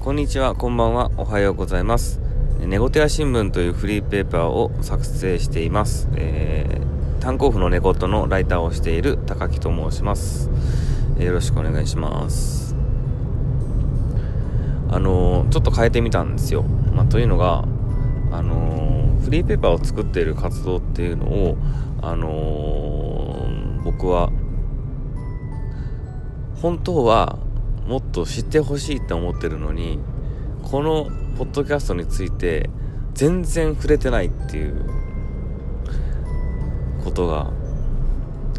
こんにちは、こんばんは、おはようございます。ネゴテア新聞というフリーペーパーを作成しています。えー、炭鉱夫のネゴのライターをしている高木と申します。えー、よろしくお願いします。あのー、ちょっと変えてみたんですよ。まあ、というのが、あのフリーペーパーを作っている活動っていうのを、あの僕は本当はもっと知ってほしいって思ってるのにこのポッドキャストについて全然触れてないっていうことが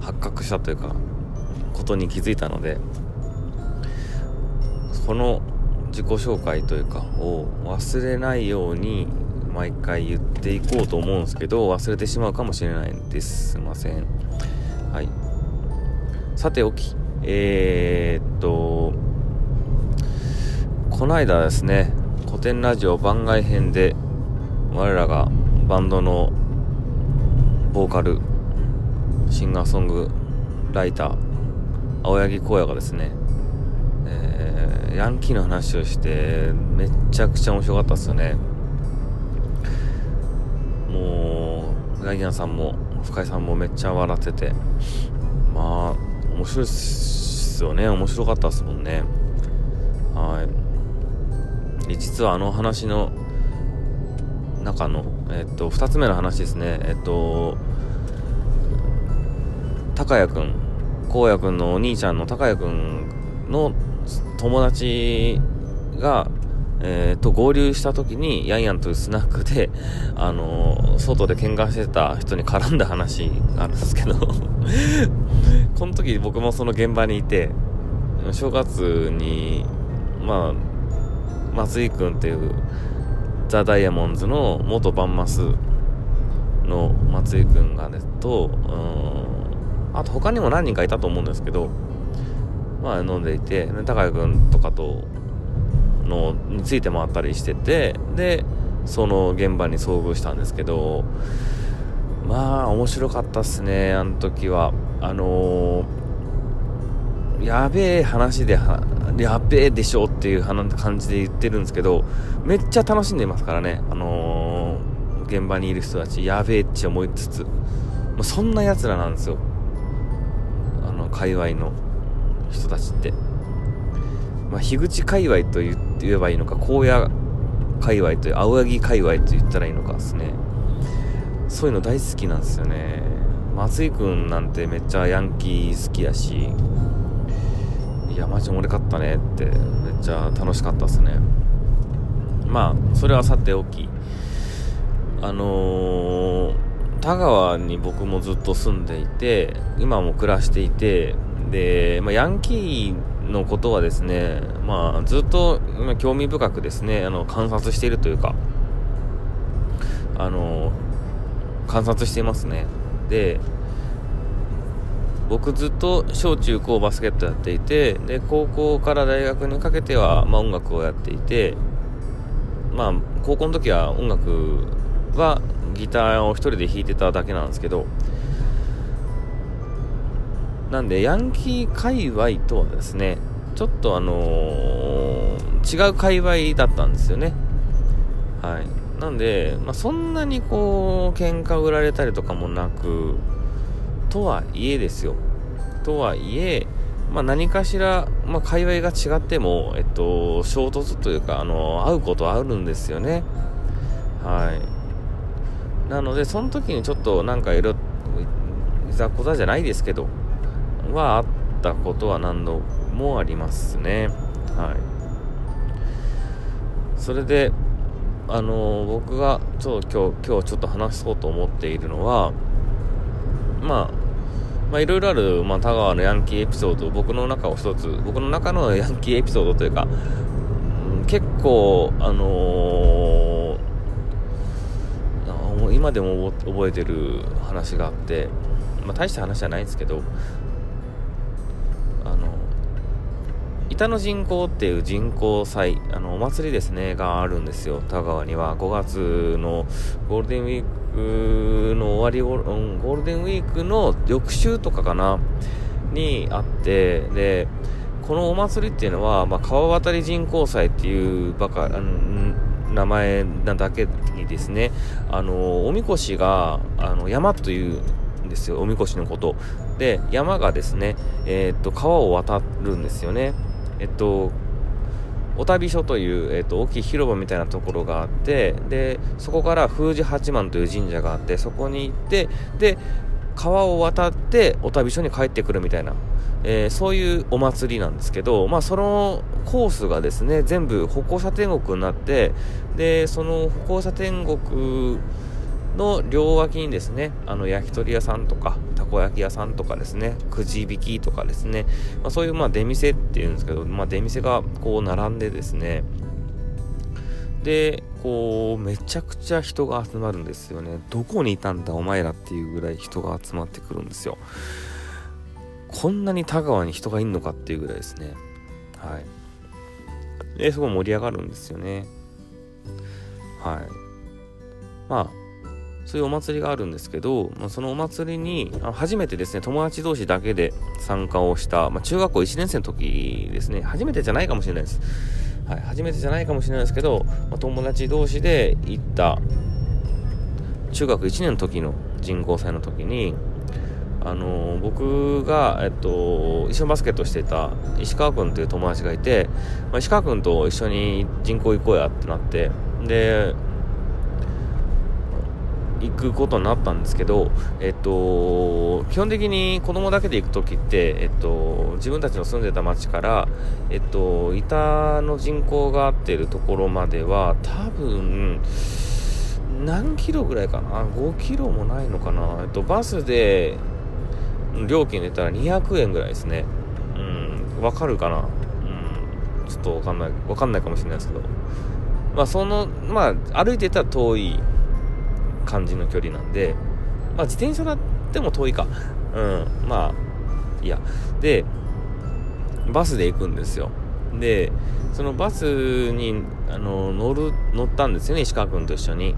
発覚したというかことに気づいたのでこの自己紹介というかを忘れないように毎回言っていこうと思うんですけど忘れてしまうかもしれないんですすいません。はい。さておき。えー、っとこの間ですね古典ラジオ番外編で我らがバンドのボーカルシンガーソングライター青柳光也がですね、えー、ヤンキーの話をしてめっちゃくちゃ面白かったっすよね。もうヤギアンさんも深井さんもめっちゃ笑っててまあ面白いっすよね。面白かったっすもんね。はい。実はあの話の中の、えっと、2つ目の話ですね。えっと高谷君荒野君のお兄ちゃんの高谷君の友達が、えー、と合流した時にヤンヤンというスナックで、あのー、外で喧嘩してた人に絡んだ話があるんですけど。この時僕もその現場にいて正月にまあ松井君っていうザ・ダイヤモンズの元バンマスの松井君がねとあと他にも何人かいたと思うんですけどまあ飲んでいて高谷君とかとのについて回ったりしててでその現場に遭遇したんですけどまあ面白かったっすねあの時は。あのー、やべえ話でやべえでしょっていう感じで言ってるんですけど、めっちゃ楽しんでますからね、あのー、現場にいる人たち、やべえって思いつつ、まあ、そんな奴らなんですよ。あの、界隈の人たちって。まあ、樋口界隈と言えばいいのか、荒野界隈という、青柳界隈と言ったらいいのかですね。そういうの大好きなんですよね。松井くんなんてめっちゃヤンキー好きやし、いやマジ俺勝ったねってめっちゃ楽しかったっすね。まあそれはさておきあのー、田川に僕もずっと住んでいて今も暮らしていてで、まあ、ヤンキーのことはですね、まあ、ずっと興味深くですねあの観察しているというかあの観察していますね。で僕ずっと小中高バスケットやっていてで高校から大学にかけては、まあ、音楽をやっていてまあ高校の時は音楽はギターを1人で弾いてただけなんですけどなんでヤンキー界隈とはですねちょっとあのー、違う界隈だったんですよね。はい。なんで、まあ、そんなにこう喧嘩売られたりとかもなくとはいえですよ。とはいえ、まあ、何かしら、まあ、界隈が違っても、えっと、衝突というか、あの、会うことはあるんですよね。はい。なので、その時にちょっとなんかいろ、いざこざじゃないですけど、はあったことは何度もありますね。はい。それで、あの僕がちょっと今日、今日ちょっと話そうと思っているのは、まあ、まあいろいろある、まあ、田川のヤンキーエピソード僕の中を一つ僕の中のヤンキーエピソードというか、うん、結構あのー、今でも覚えてる話があって、まあ、大した話じゃないんですけど板の人口っていう人口祭あのお祭りですねがあるんですよ田川には5月のゴールデンウィークの終わりゴールデンウィークの翌週とかかなにあってでこのお祭りっていうのは、まあ、川渡り人工祭っていうばか、名前なだけにですね、あの、おみこしが、あの、山というんですよ、おみこしのこと。で、山がですね、えー、っと、川を渡るんですよね。えっと、お旅所という、えーと、大きい広場みたいなところがあってでそこから封じ八幡という神社があってそこに行ってで川を渡ってお旅所に帰ってくるみたいな、えー、そういうお祭りなんですけど、まあ、そのコースがですね全部歩行者天国になってでその歩行者天国の両脇にですねあの焼き鳥屋さんとかたこ焼き屋さんとかですねくじ引きとかですね、まあ、そういうまあ出店っていうんですけど、まあ、出店がこう並んでですねでこうめちゃくちゃ人が集まるんですよね。どこにいたんだお前らっていうぐらい人が集まってくるんですよ。こんなに田川に人がいんのかっていうぐらいですね。はい。ですごい盛り上がるんですよね。はい。まあそういうお祭りがあるんですけど、まあ、そのお祭りに初めてですね友達同士だけで参加をした、まあ、中学校1年生の時ですね。初めてじゃないかもしれないです、はい、初めてじゃないかもしれないですけど、まあ、友達同士で行った中学1年の時の人工祭の時にあの、僕が、えっと、一緒にバスケットしてた石川君という友達がいて、まあ、石川君と一緒に人工行こうやってなってで行くことになったんですけど、えっと、基本的に子供だけで行く時って、えっと、自分たちの住んでた町から、えっと、板の人口が合ってるところまでは、多分、何キロぐらいかな ?5 キロもないのかな？えっと、バスで、料金で言ったら200円ぐらいですね。うん、わかるかな？うん、ちょっとわかんない、わかんないかもしれないですけど。まあ、その、まあ、歩いてたら遠い感じの距離なんで、まあ、自転車だっても遠いか。うん、まあ、いや。で、バスで行くんですよ。で、そのバスにあの乗る乗ったんですよね、石川君と一緒に。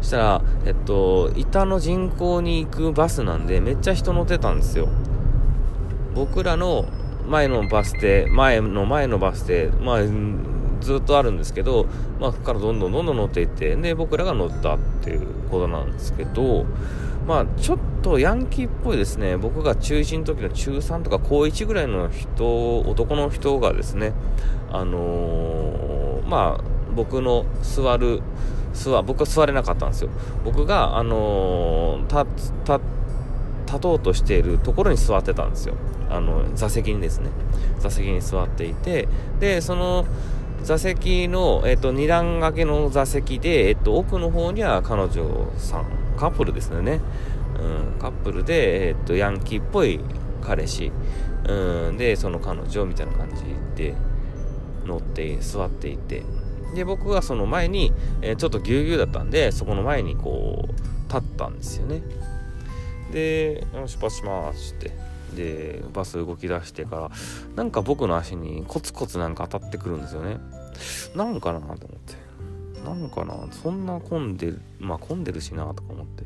そしたら、えっと、板の人口に行くバスなんで、めっちゃ人乗ってたんですよ。僕らの前のバス停、前の前のバス停、まあ、ずっとあるんですけど、まあ、そこからどんどんどんどん乗っていって、で、僕らが乗ったっていうことなんですけど、まあ、ちょっとヤンキーっぽいですね、僕が中1の時の中3とか高1ぐらいの人、男の人がですね、あのー、まあ、僕の座る、座、僕は座れなかったんですよ。僕が、あのー、立、立、立とうとしているところに座ってたんですよ。あの、座席にですね。座席に座っていて、で、その、座席の、えっと、二段掛けの座席で、えっと、奥の方には彼女さん、カップルですよね。うん、カップルで、えっと、ヤンキーっぽい彼氏、うん、で、その彼女みたいな感じで乗って座っていて、で、僕はその前に、えー、ちょっとぎゅうぎゅうだったんで、そこの前にこう、立ったんですよね。で、出発しますって。でバス動き出してからなんか僕の足にコツコツなんか当たってくるんですよね。なんかなと思って。なんかなそんな混んでるまあ混んでるしなとか思って。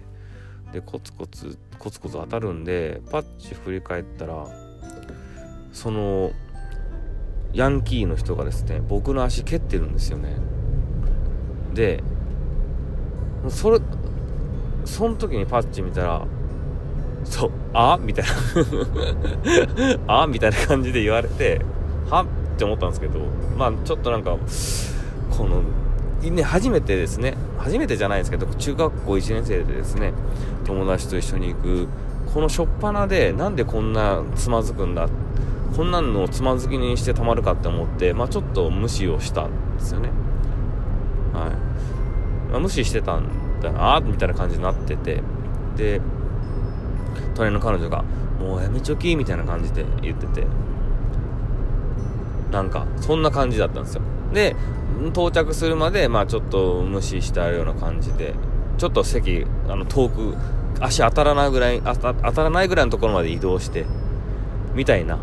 でコツコツコツコツ当たるんでパッチ振り返ったらそのヤンキーの人がですね僕の足蹴ってるんですよね。でそれその時にパッチ見たらそう、あみたいな あみたいな感じで言われて、はって思ったんですけど、まあちょっとなんか、この、ね、初めてですね、初めてじゃないですけど、中学校1年生でですね、友達と一緒に行く、この初っ端で、なんでこんなつまずくんだこんなのをつまずきにしてたまるかって思って、まあちょっと無視をしたんですよね。はい。まあ、無視してたんだな、みたいな感じになってて、で、隣の彼女が「もうやめちょき」みたいな感じで言ってて。なんかそんな感じだったんですよ。で到着するまでまあちょっと無視してあるような感じでちょっと席あの遠く足当たらないぐらい当たらないぐらいのところまで移動してみたいな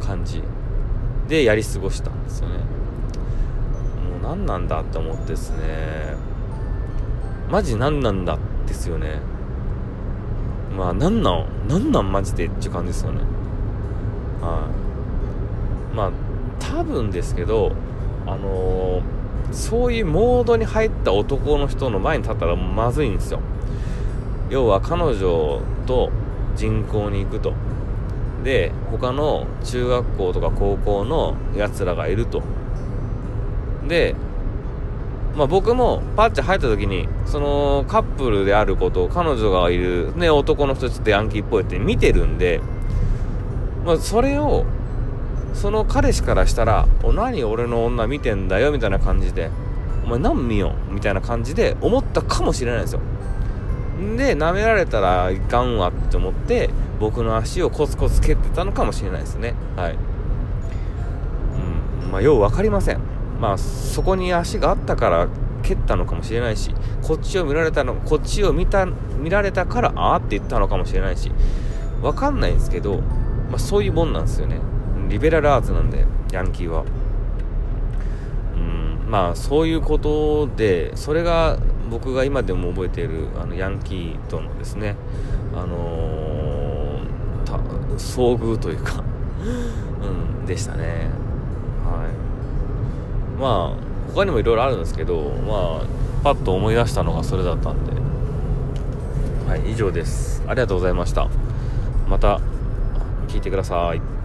感じでやり過ごしたんですよね。もう何なんだって思ってですね。マジ何なんだですよね。まあ、なんなんなんなんマジでっていう感じですよね。はい。まあ多分ですけどあのー、そういうモードに入った男の人の前に立ったらまずいんですよ要は彼女と人口に行くとで他の中学校とか高校のやつらがいるとでまあ、僕もパッチ入った時にそのカップルであること彼女がいる、ね、男の人ちょっとヤンキーっぽいって見てるんで、まあ、それをその彼氏からしたら「お何俺の女見てんだよ」みたいな感じで「お前何見よ」みたいな感じで思ったかもしれないですよ。で舐められたらいかんわって思って僕の足をコツコツ蹴ってたのかもしれないですね。はい。うん。まあよう分かりません。まあそこに足があったから蹴ったのかもしれないしこっちを見られたのこっちを見た見られたからああって言ったのかもしれないし分かんないんですけど、まあ、そういうもんなんですよね。リベラルアーツなんでヤンキーは。うんまあそういうことでそれが僕が今でも覚えているあのヤンキーとのですねあのー、遭遇というか うんでしたね。まあ他にもいろいろあるんですけどまあパッと思い出したのがそれだったんで。はい以上です。ありがとうございました。また聞いてください。